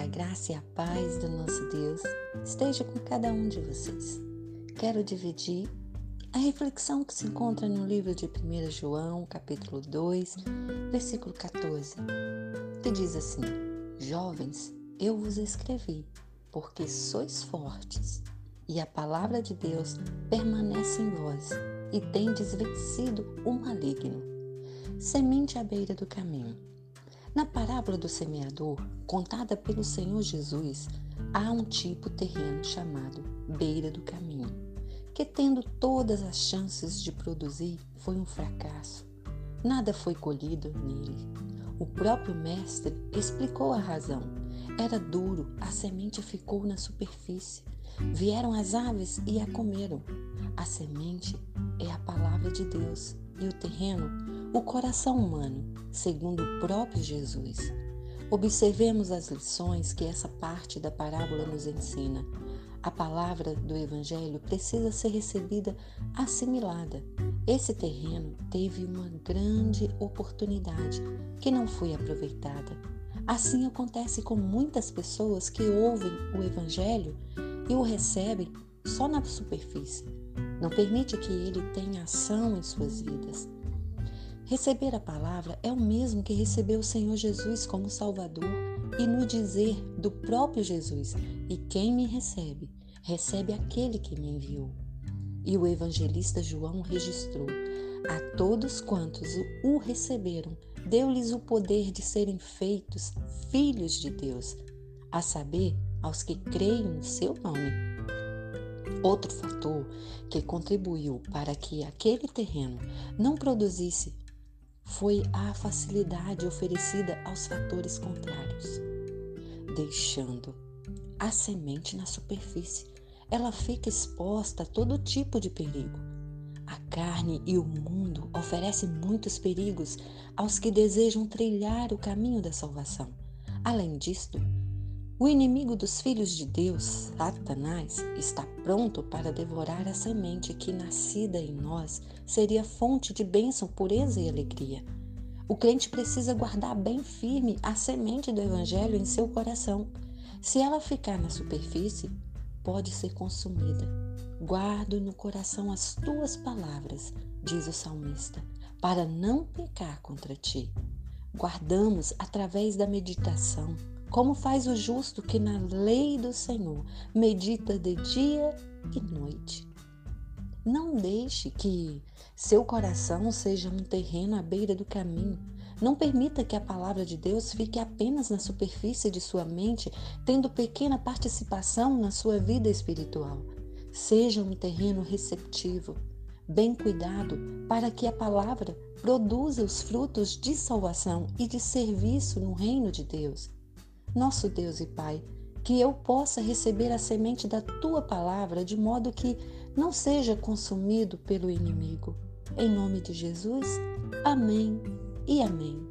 a graça e a paz do nosso Deus esteja com cada um de vocês. Quero dividir a reflexão que se encontra no livro de 1 João, capítulo 2, versículo 14, que diz assim: Jovens, eu vos escrevi, porque sois fortes, e a palavra de Deus permanece em vós, e tendes vencido o maligno. Semente à beira do caminho. Na parábola do semeador, contada pelo Senhor Jesus, há um tipo terreno chamado beira do caminho, que tendo todas as chances de produzir, foi um fracasso. Nada foi colhido nele. O próprio mestre explicou a razão. Era duro, a semente ficou na superfície. Vieram as aves e a comeram. A semente é a palavra de Deus e o terreno o coração humano, segundo o próprio Jesus. Observemos as lições que essa parte da parábola nos ensina. A palavra do Evangelho precisa ser recebida assimilada. Esse terreno teve uma grande oportunidade que não foi aproveitada. Assim acontece com muitas pessoas que ouvem o Evangelho e o recebem só na superfície. Não permite que ele tenha ação em suas vidas. Receber a palavra é o mesmo que receber o Senhor Jesus como Salvador e no dizer do próprio Jesus: E quem me recebe, recebe aquele que me enviou. E o evangelista João registrou: A todos quantos o receberam, deu-lhes o poder de serem feitos filhos de Deus, a saber, aos que creem no seu nome. Outro fator que contribuiu para que aquele terreno não produzisse foi a facilidade oferecida aos fatores contrários, deixando a semente na superfície. Ela fica exposta a todo tipo de perigo. A carne e o mundo oferecem muitos perigos aos que desejam trilhar o caminho da salvação. Além disto, o inimigo dos filhos de Deus, Satanás, está pronto para devorar a semente que, nascida em nós, seria fonte de bênção, pureza e alegria. O crente precisa guardar bem firme a semente do Evangelho em seu coração. Se ela ficar na superfície, pode ser consumida. Guardo no coração as tuas palavras, diz o salmista, para não pecar contra ti. Guardamos através da meditação como faz o justo que na lei do Senhor medita de dia e noite. Não deixe que seu coração seja um terreno à beira do caminho. Não permita que a palavra de Deus fique apenas na superfície de sua mente, tendo pequena participação na sua vida espiritual. Seja um terreno receptivo, bem cuidado, para que a palavra produza os frutos de salvação e de serviço no reino de Deus nosso Deus e Pai, que eu possa receber a semente da tua palavra de modo que não seja consumido pelo inimigo. Em nome de Jesus, amém e amém.